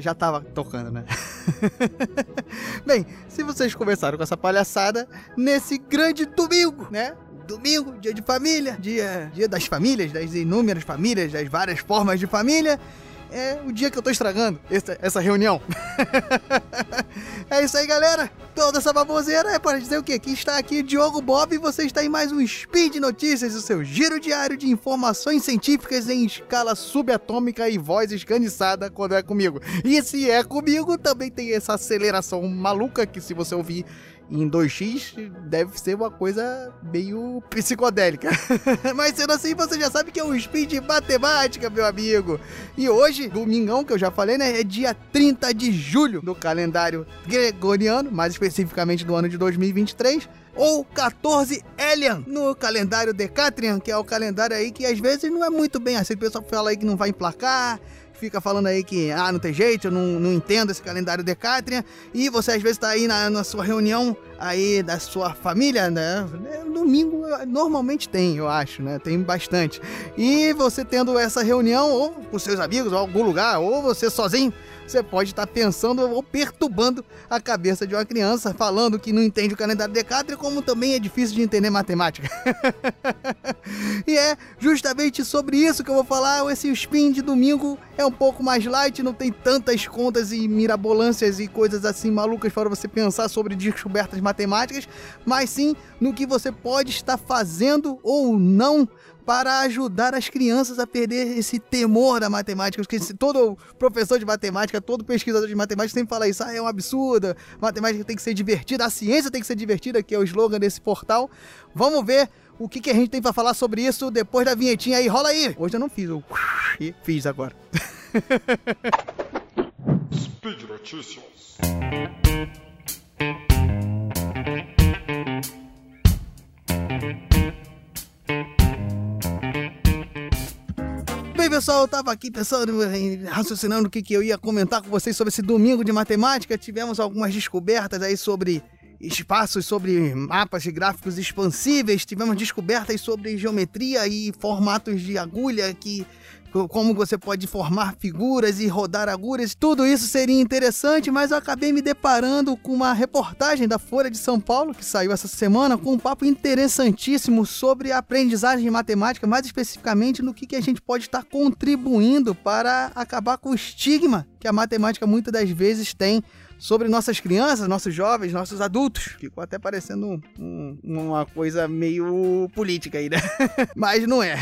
Já, tava tocando, né? Bem, se vocês começaram com essa palhaçada nesse grande domingo, né? Domingo, dia de família, dia, dia das famílias, das inúmeras famílias, das várias formas de família é o dia que eu tô estragando essa, essa reunião. é isso aí, galera. Toda essa baboseira é para dizer o quê? Que está aqui Diogo Bob e você está em mais um Speed Notícias, o seu giro diário de informações científicas em escala subatômica e voz esganiçada quando é comigo. E se é comigo, também tem essa aceleração maluca que se você ouvir em 2x deve ser uma coisa meio psicodélica. Mas sendo assim, você já sabe que é um speed matemática, meu amigo. E hoje, domingão, que eu já falei, né? É dia 30 de julho do calendário gregoriano, mais especificamente do ano de 2023 ou 14 Elian no calendário Decatrian, que é o calendário aí que às vezes não é muito bem assim. O pessoal fala aí que não vai emplacar, fica falando aí que, ah, não tem jeito, eu não, não entendo esse calendário Decatrian, e você às vezes tá aí na, na sua reunião aí da sua família, né? Domingo normalmente tem, eu acho, né? Tem bastante. E você tendo essa reunião, ou com seus amigos, ou algum lugar, ou você sozinho, você pode estar pensando ou perturbando a cabeça de uma criança, falando que não entende o calendário Decátria, como também é difícil de entender matemática. e é justamente sobre isso que eu vou falar. Esse spin de domingo é um pouco mais light, não tem tantas contas e mirabolâncias e coisas assim malucas para você pensar sobre descobertas matemáticas, mas sim no que você pode estar fazendo ou não para ajudar as crianças a perder esse temor da matemática. Porque todo professor de matemática, todo pesquisador de matemática sempre fala isso. Ah, é um absurdo, matemática tem que ser divertida, a ciência tem que ser divertida, que é o slogan desse portal. Vamos ver o que, que a gente tem para falar sobre isso depois da vinhetinha aí. Rola aí! Hoje eu não fiz o... E fiz agora. Speed Notícias. Pessoal, eu tava aqui pensando, raciocinando o que, que eu ia comentar com vocês sobre esse domingo de matemática. Tivemos algumas descobertas aí sobre espaços, sobre mapas de gráficos expansíveis. Tivemos descobertas sobre geometria e formatos de agulha que como você pode formar figuras e rodar agulhas, tudo isso seria interessante, mas eu acabei me deparando com uma reportagem da Folha de São Paulo, que saiu essa semana, com um papo interessantíssimo sobre a aprendizagem matemática, mais especificamente no que, que a gente pode estar contribuindo para acabar com o estigma que a matemática muitas das vezes tem sobre nossas crianças, nossos jovens, nossos adultos. Ficou até parecendo um, uma coisa meio política aí, né? Mas não é.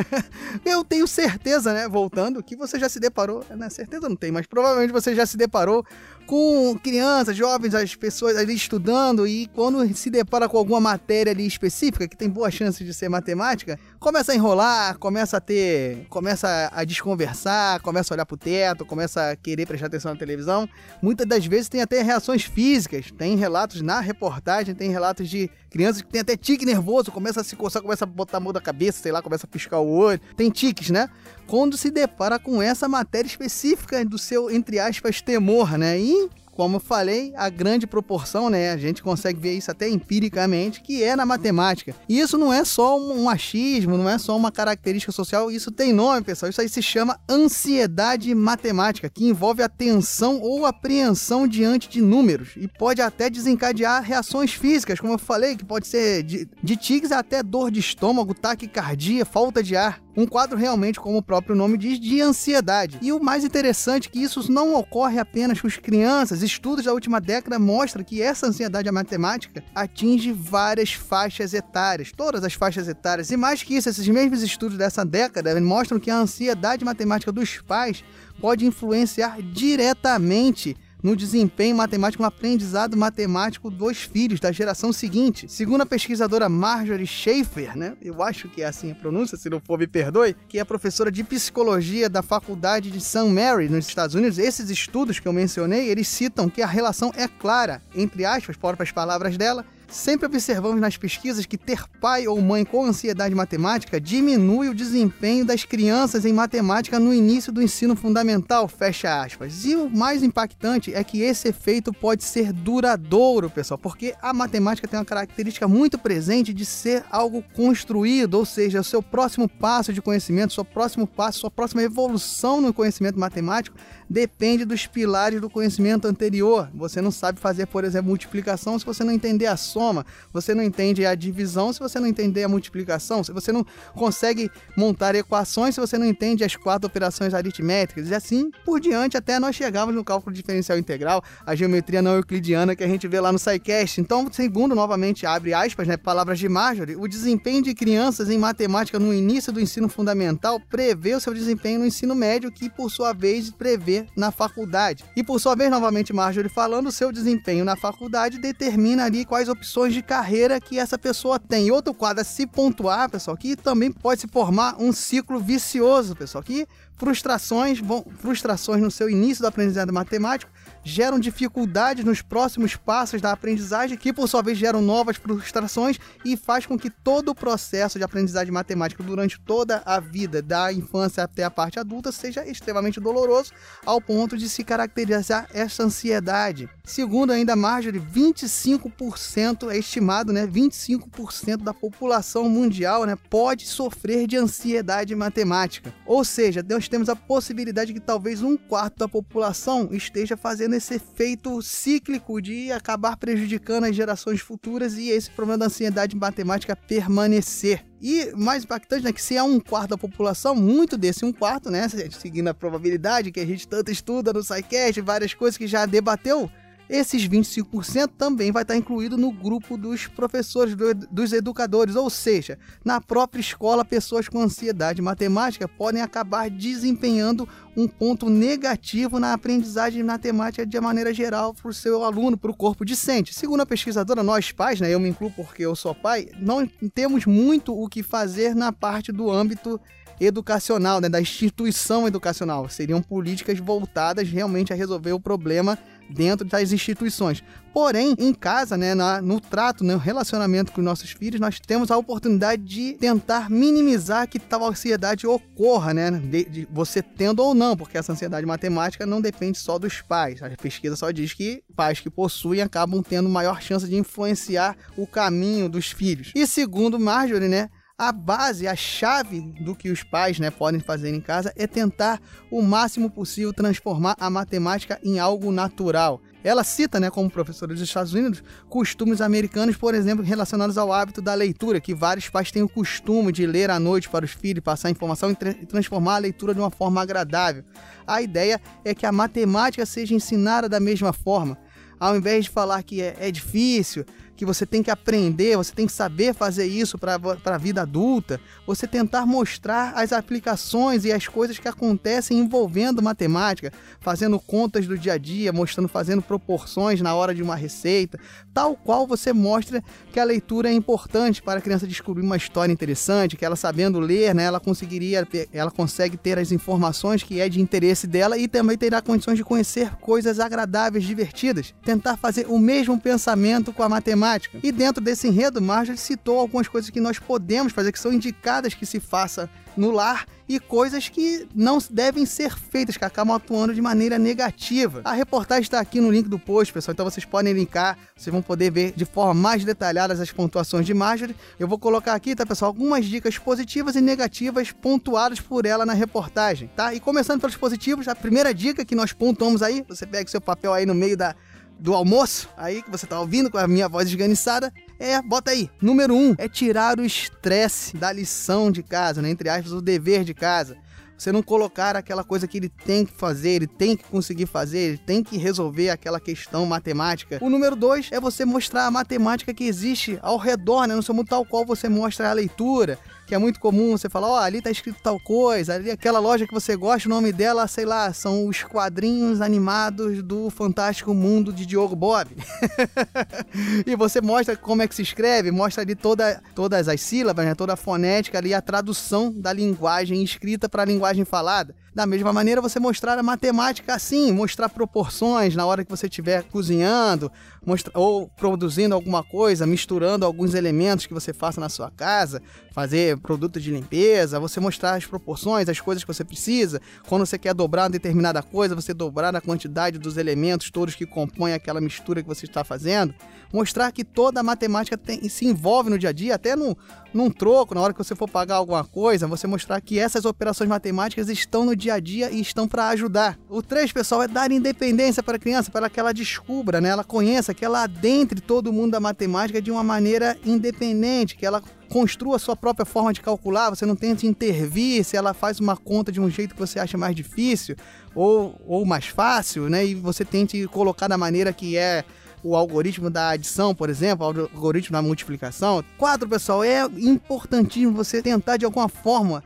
Eu tenho certeza, né, voltando, que você já se deparou, né? Certeza não tem, mas provavelmente você já se deparou com crianças, jovens, as pessoas ali estudando e quando se depara com alguma matéria ali específica que tem boa chance de ser matemática, começa a enrolar, começa a ter, começa a desconversar, começa a olhar pro teto, começa a querer prestar atenção na televisão. Muitas das vezes tem até reações físicas, tem relatos na reportagem, tem relatos de crianças que tem até tique nervoso, começa a se coçar, começa a botar a mão da cabeça, sei lá, começa a piscar o olho. Tem tiques, né? Quando se depara com essa matéria específica do seu, entre aspas, temor, né? E como eu falei, a grande proporção, né? A gente consegue ver isso até empiricamente, que é na matemática. E isso não é só um achismo, não é só uma característica social, isso tem nome, pessoal. Isso aí se chama ansiedade matemática, que envolve a tensão ou apreensão diante de números e pode até desencadear reações físicas, como eu falei, que pode ser de, de tics até dor de estômago, taquicardia, falta de ar. Um quadro realmente, como o próprio nome diz, de ansiedade. E o mais interessante é que isso não ocorre apenas com as crianças. Estudos da última década mostram que essa ansiedade matemática atinge várias faixas etárias, todas as faixas etárias. E mais que isso, esses mesmos estudos dessa década mostram que a ansiedade matemática dos pais pode influenciar diretamente no desempenho matemático, no aprendizado matemático dos filhos da geração seguinte. Segundo a pesquisadora Marjorie Schaefer, né? Eu acho que é assim a pronúncia, se não for me perdoe, que é professora de psicologia da Faculdade de St. Mary nos Estados Unidos. Esses estudos que eu mencionei, eles citam que a relação é clara, entre aspas, próprias palavras dela, Sempre observamos nas pesquisas que ter pai ou mãe com ansiedade matemática diminui o desempenho das crianças em matemática no início do ensino fundamental, fecha aspas. E o mais impactante é que esse efeito pode ser duradouro, pessoal, porque a matemática tem uma característica muito presente de ser algo construído, ou seja, o seu próximo passo de conhecimento, seu próximo passo, sua próxima evolução no conhecimento matemático depende dos pilares do conhecimento anterior. Você não sabe fazer, por exemplo, multiplicação se você não entender a soma, você não entende a divisão se você não entender a multiplicação, se você não consegue montar equações se você não entende as quatro operações aritméticas, e assim por diante até nós chegamos no cálculo diferencial integral, a geometria não euclidiana que a gente vê lá no SciCast. Então, segundo, novamente, abre aspas, né, palavras de Marjorie, o desempenho de crianças em matemática no início do ensino fundamental prevê o seu desempenho no ensino médio, que por sua vez prevê na faculdade. E por sua vez, novamente, Marjorie falando, o seu desempenho na faculdade determina ali quais opções de carreira que essa pessoa tem. E outro quadro a se pontuar, pessoal, que também pode se formar um ciclo vicioso, pessoal, que frustrações, vão, frustrações no seu início do aprendizado matemático geram dificuldades nos próximos passos da aprendizagem, que por sua vez geram novas frustrações e faz com que todo o processo de aprendizagem matemática durante toda a vida, da infância até a parte adulta, seja extremamente doloroso, ao ponto de se caracterizar essa ansiedade. Segundo ainda Marjorie, 25% é estimado, né? 25% da população mundial, né, pode sofrer de ansiedade matemática. Ou seja, nós temos a possibilidade de que talvez um quarto da população esteja fazendo esse efeito cíclico de acabar prejudicando as gerações futuras e esse problema da ansiedade matemática permanecer. E mais impactante, né, que se é um quarto da população, muito desse um quarto, né, seguindo a probabilidade que a gente tanto estuda no SciCast, várias coisas que já debateu, esses 25% também vai estar incluído no grupo dos professores, do, dos educadores, ou seja, na própria escola, pessoas com ansiedade matemática podem acabar desempenhando um ponto negativo na aprendizagem matemática de maneira geral para o seu aluno, para o corpo discente. Segundo a pesquisadora, nós pais, né, eu me incluo porque eu sou pai, não temos muito o que fazer na parte do âmbito educacional, né, da instituição educacional. Seriam políticas voltadas realmente a resolver o problema dentro das instituições. Porém, em casa, né, na, no trato, no relacionamento com os nossos filhos, nós temos a oportunidade de tentar minimizar que tal ansiedade ocorra, né? De, de, você tendo ou não, porque essa ansiedade matemática não depende só dos pais. A pesquisa só diz que pais que possuem acabam tendo maior chance de influenciar o caminho dos filhos. E segundo Marjorie, né? A base, a chave do que os pais né, podem fazer em casa é tentar o máximo possível transformar a matemática em algo natural. Ela cita, né, como professora dos Estados Unidos, costumes americanos, por exemplo, relacionados ao hábito da leitura, que vários pais têm o costume de ler à noite para os filhos, passar informação e, transformar a leitura de uma forma agradável. A ideia é que a matemática seja ensinada da mesma forma. Ao invés de falar que é, é difícil, que você tem que aprender, você tem que saber fazer isso para a vida adulta, você tentar mostrar as aplicações e as coisas que acontecem envolvendo matemática, fazendo contas do dia a dia, mostrando, fazendo proporções na hora de uma receita, tal qual você mostra que a leitura é importante para a criança descobrir uma história interessante, que ela sabendo ler, né, ela conseguiria, ela consegue ter as informações que é de interesse dela e também terá condições de conhecer coisas agradáveis, divertidas. Tentar fazer o mesmo pensamento com a matemática matemática. E dentro desse enredo, Marjorie citou algumas coisas que nós podemos fazer, que são indicadas que se faça no lar e coisas que não devem ser feitas, que acabam atuando de maneira negativa. A reportagem está aqui no link do post, pessoal, então vocês podem linkar, vocês vão poder ver de forma mais detalhada as pontuações de Marjorie. Eu vou colocar aqui, tá, pessoal, algumas dicas positivas e negativas pontuadas por ela na reportagem, tá? E começando pelos positivos, a primeira dica que nós pontuamos aí, você pega seu papel aí no meio da do almoço, aí que você tá ouvindo com a minha voz esganiçada, é, bota aí. Número um é tirar o estresse da lição de casa, né? Entre aspas, o dever de casa. Você não colocar aquela coisa que ele tem que fazer, ele tem que conseguir fazer, ele tem que resolver aquela questão matemática. O número dois é você mostrar a matemática que existe ao redor, né? No seu mundo tal qual você mostra a leitura, que é muito comum você falar, ó, oh, ali tá escrito tal coisa, ali aquela loja que você gosta, o nome dela, sei lá, são os quadrinhos animados do Fantástico Mundo de Diogo Bob. e você mostra como é que se escreve, mostra ali toda, todas as sílabas, né, toda a fonética ali, a tradução da linguagem escrita para a linguagem falada. Da mesma maneira, você mostrar a matemática assim, mostrar proporções na hora que você estiver cozinhando, mostra, ou produzindo alguma coisa, misturando alguns elementos que você faça na sua casa, fazer produto de limpeza, você mostrar as proporções, as coisas que você precisa. Quando você quer dobrar uma determinada coisa, você dobrar a quantidade dos elementos todos que compõem aquela mistura que você está fazendo. Mostrar que toda a matemática tem, se envolve no dia a dia, até no, num troco, na hora que você for pagar alguma coisa, você mostrar que essas operações matemáticas estão no dia a dia e estão para ajudar. O 3, pessoal, é dar independência para a criança, para que ela descubra, né? ela conheça, que ela adentre todo mundo da matemática de uma maneira independente, que ela construa a sua própria forma de calcular, você não tente intervir se ela faz uma conta de um jeito que você acha mais difícil ou, ou mais fácil, né? E você tente colocar da maneira que é o algoritmo da adição, por exemplo, o algoritmo da multiplicação. Quatro, pessoal, é importantíssimo você tentar de alguma forma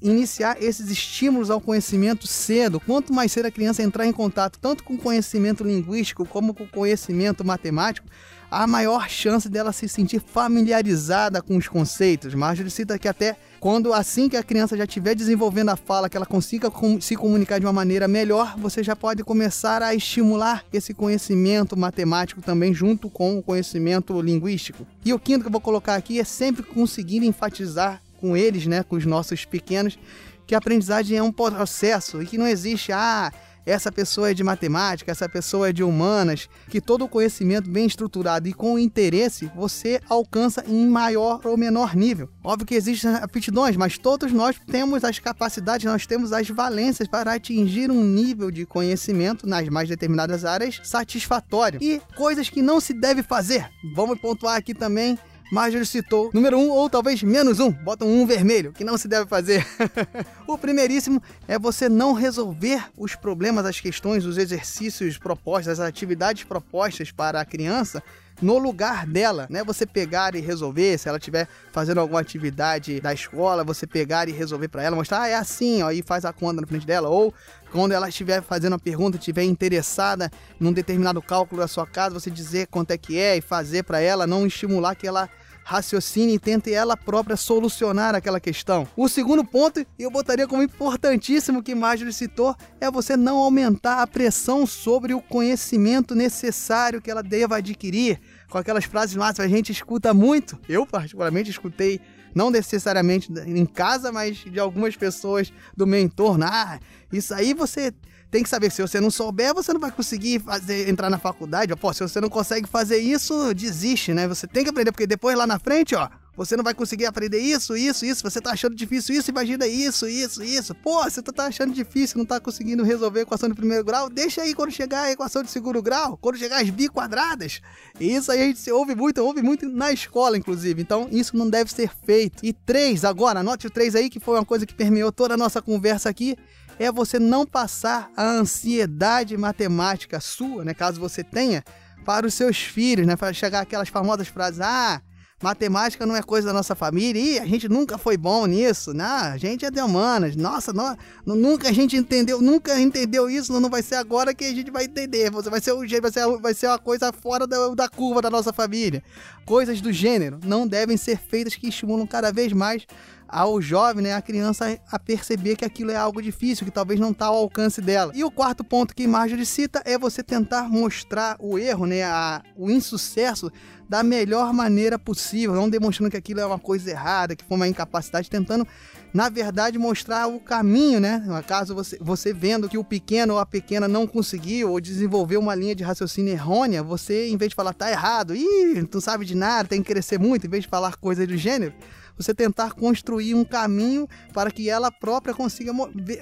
iniciar esses estímulos ao conhecimento cedo. Quanto mais cedo a criança entrar em contato tanto com o conhecimento linguístico como com o conhecimento matemático, a maior chance dela se sentir familiarizada com os conceitos. Marjorie cita que até quando assim que a criança já estiver desenvolvendo a fala, que ela consiga com, se comunicar de uma maneira melhor, você já pode começar a estimular esse conhecimento matemático também junto com o conhecimento linguístico. E o quinto que eu vou colocar aqui é sempre conseguir enfatizar com eles, né, com os nossos pequenos, que a aprendizagem é um processo e que não existe ah, essa pessoa é de matemática, essa pessoa é de humanas, que todo o conhecimento bem estruturado e com interesse você alcança em maior ou menor nível. Óbvio que existem aptidões, mas todos nós temos as capacidades, nós temos as valências para atingir um nível de conhecimento nas mais determinadas áreas satisfatório. E coisas que não se deve fazer. Vamos pontuar aqui também Marjorie citou número um ou talvez menos um, bota um, vermelho, que não se deve fazer. o primeiríssimo é você não resolver os problemas, as questões, os exercícios propostos, as atividades propostas para a criança no lugar dela, né? Você pegar e resolver, se ela estiver fazendo alguma atividade da escola, você pegar e resolver para ela, mostrar, ah, é assim, ó, e faz a conta na frente dela, ou quando ela estiver fazendo uma pergunta, estiver interessada num determinado cálculo da sua casa, você dizer quanto é que é e fazer para ela, não estimular que ela raciocine e tente ela própria solucionar aquela questão. O segundo ponto, eu botaria como importantíssimo que Marjorie citou, é você não aumentar a pressão sobre o conhecimento necessário que ela deva adquirir. Com aquelas frases máximas a gente escuta muito. Eu, particularmente, escutei não necessariamente em casa, mas de algumas pessoas do meu entorno. Ah, isso aí você tem que saber que se você não souber, você não vai conseguir fazer, entrar na faculdade. Pô, se você não consegue fazer isso, desiste, né? Você tem que aprender, porque depois lá na frente, ó, você não vai conseguir aprender isso, isso, isso. Você tá achando difícil isso, imagina isso, isso, isso. Pô, você tá achando difícil, não tá conseguindo resolver a equação de primeiro grau. Deixa aí quando chegar a equação de segundo grau, quando chegar as bi quadradas. E isso aí a gente ouve muito, ouve muito na escola, inclusive. Então, isso não deve ser feito. E três, agora, anote o três aí, que foi uma coisa que permeou toda a nossa conversa aqui é você não passar a ansiedade matemática sua, né, caso você tenha, para os seus filhos, né, para chegar aquelas famosas frases: "Ah, matemática não é coisa da nossa família, e a gente nunca foi bom nisso, né? A gente é de humanas. Nossa, não, nunca a gente entendeu, nunca entendeu isso, não vai ser agora que a gente vai entender. Você vai ser o jeito, vai ser, vai ser uma coisa fora da, da curva da nossa família. Coisas do gênero não devem ser feitas que estimulam cada vez mais ao jovem, né, a criança a perceber que aquilo é algo difícil, que talvez não está ao alcance dela. E o quarto ponto que Marjorie cita é você tentar mostrar o erro, né, a, o insucesso da melhor maneira possível, não demonstrando que aquilo é uma coisa errada, que foi uma incapacidade, tentando na verdade, mostrar o caminho, né? Caso, você, você vendo que o pequeno ou a pequena não conseguiu ou desenvolveu uma linha de raciocínio errônea, você, em vez de falar, tá errado, ih, tu sabe de nada, tem que crescer muito, em vez de falar coisas do gênero, você tentar construir um caminho para que ela própria consiga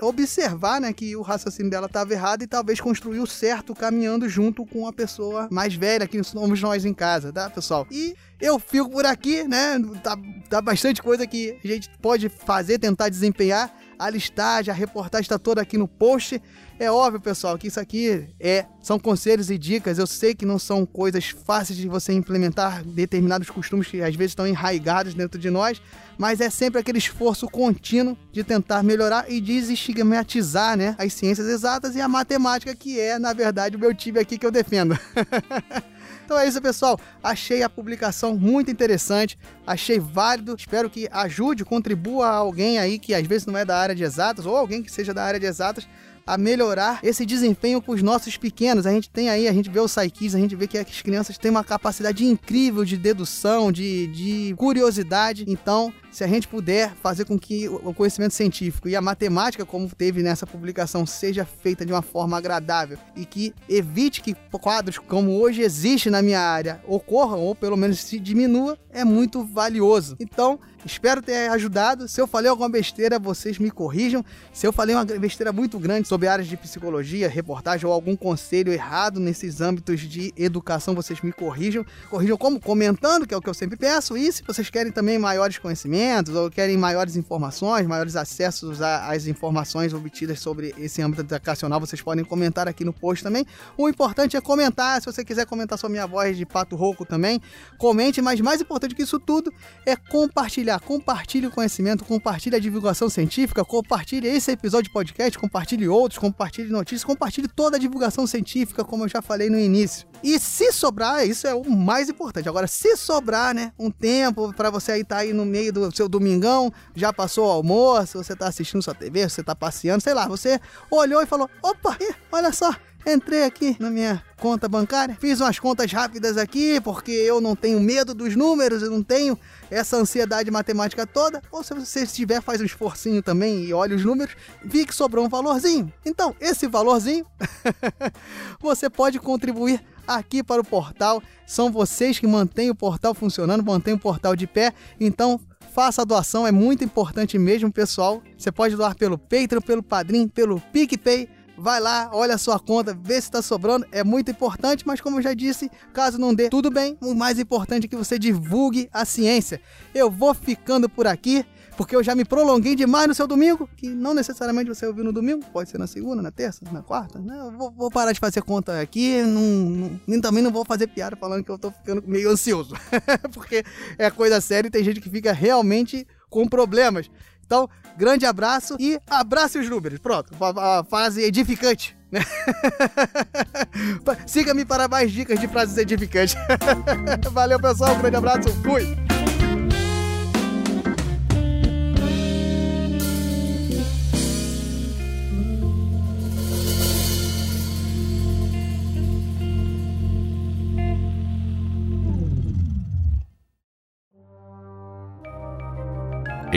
observar né, que o raciocínio dela estava errado e talvez construir o certo caminhando junto com a pessoa mais velha, que somos nós em casa, tá, pessoal? E eu fico por aqui, né? Tá, tá bastante coisa que a gente pode fazer, tentar desempenhar. A listagem, a reportagem está toda aqui no post. É óbvio, pessoal, que isso aqui é são conselhos e dicas. Eu sei que não são coisas fáceis de você implementar determinados costumes que às vezes estão enraigados dentro de nós, mas é sempre aquele esforço contínuo de tentar melhorar e desestigmatizar, né, as ciências exatas e a matemática que é, na verdade, o meu time aqui que eu defendo. Então é isso, pessoal. Achei a publicação muito interessante, achei válido. Espero que ajude, contribua a alguém aí que às vezes não é da área de exatas ou alguém que seja da área de exatas a melhorar esse desempenho com os nossos pequenos. A gente tem aí, a gente vê o Psykids, a gente vê que as crianças têm uma capacidade incrível de dedução, de, de curiosidade. Então, se a gente puder fazer com que o conhecimento científico e a matemática, como teve nessa publicação, seja feita de uma forma agradável e que evite que quadros como hoje existe na minha área ocorram ou pelo menos se diminua, é muito valioso. Então, espero ter ajudado. Se eu falei alguma besteira, vocês me corrijam. Se eu falei uma besteira muito grande sobre áreas de psicologia, reportagem ou algum conselho errado nesses âmbitos de educação, vocês me corrijam. Corrijam como? Comentando, que é o que eu sempre peço. E se vocês querem também maiores conhecimentos, ou querem maiores informações, maiores acessos às informações obtidas sobre esse âmbito educacional, vocês podem comentar aqui no post também. O importante é comentar, se você quiser comentar sobre minha voz de pato rouco também, comente, mas mais importante que isso tudo é compartilhar. Compartilhe o conhecimento, compartilhe a divulgação científica, compartilhe esse episódio de podcast, compartilhe outros, compartilhe notícias, compartilhe toda a divulgação científica, como eu já falei no início. E se sobrar, isso é o mais importante. Agora, se sobrar, né, um tempo para você aí estar tá aí no meio do seu domingão, já passou o almoço, você tá assistindo sua TV, você tá passeando, sei lá, você olhou e falou: opa, olha só, entrei aqui na minha conta bancária, fiz umas contas rápidas aqui, porque eu não tenho medo dos números, eu não tenho essa ansiedade matemática toda. Ou se você estiver, faz um esforcinho também e olha os números, vi que sobrou um valorzinho. Então, esse valorzinho, você pode contribuir aqui para o portal. São vocês que mantêm o portal funcionando, mantêm o portal de pé. Então, faça a doação, é muito importante mesmo, pessoal. Você pode doar pelo Patreon, pelo Padrim, pelo PicPay. Vai lá, olha a sua conta, vê se está sobrando. É muito importante, mas como eu já disse, caso não dê, tudo bem. O mais importante é que você divulgue a ciência. Eu vou ficando por aqui porque eu já me prolonguei demais no seu domingo, que não necessariamente você ouviu no domingo, pode ser na segunda, na terça, na quarta. Né? Eu vou, vou parar de fazer conta aqui, não, não, também não vou fazer piada falando que eu tô ficando meio ansioso, porque é coisa séria e tem gente que fica realmente com problemas. Então, grande abraço e abrace os números. Pronto, a, fase edificante. Né? Siga-me para mais dicas de frases edificantes. Valeu, pessoal. Um grande abraço. Fui.